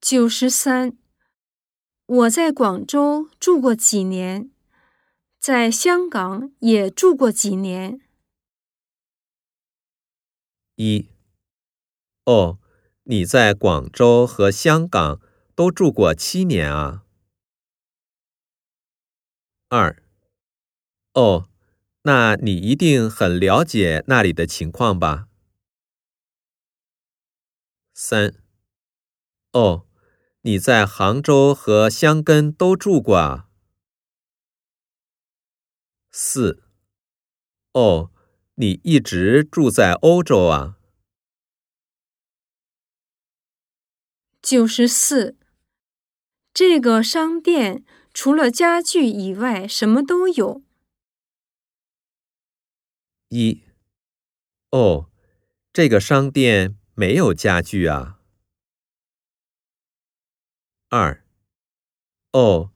九十三。我在广州住过几年，在香港也住过几年。一。哦，你在广州和香港都住过七年啊。二。哦，那你一定很了解那里的情况吧？三。哦，你在杭州和香根都住过啊。四。哦，你一直住在欧洲啊。九十四。这个商店除了家具以外，什么都有。一。哦，这个商店没有家具啊。二，哦，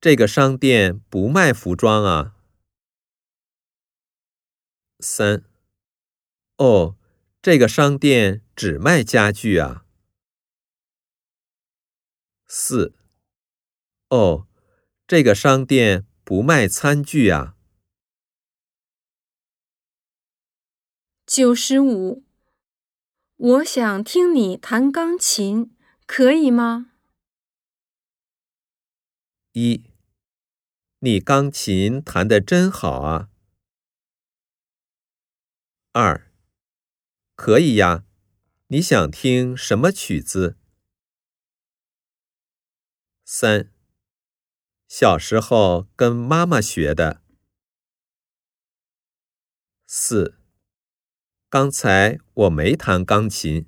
这个商店不卖服装啊。三，哦，这个商店只卖家具啊。四，哦，这个商店不卖餐具啊。九十五，我想听你弹钢琴，可以吗？一，你钢琴弹得真好啊！二，可以呀，你想听什么曲子？三，小时候跟妈妈学的。四，刚才我没弹钢琴。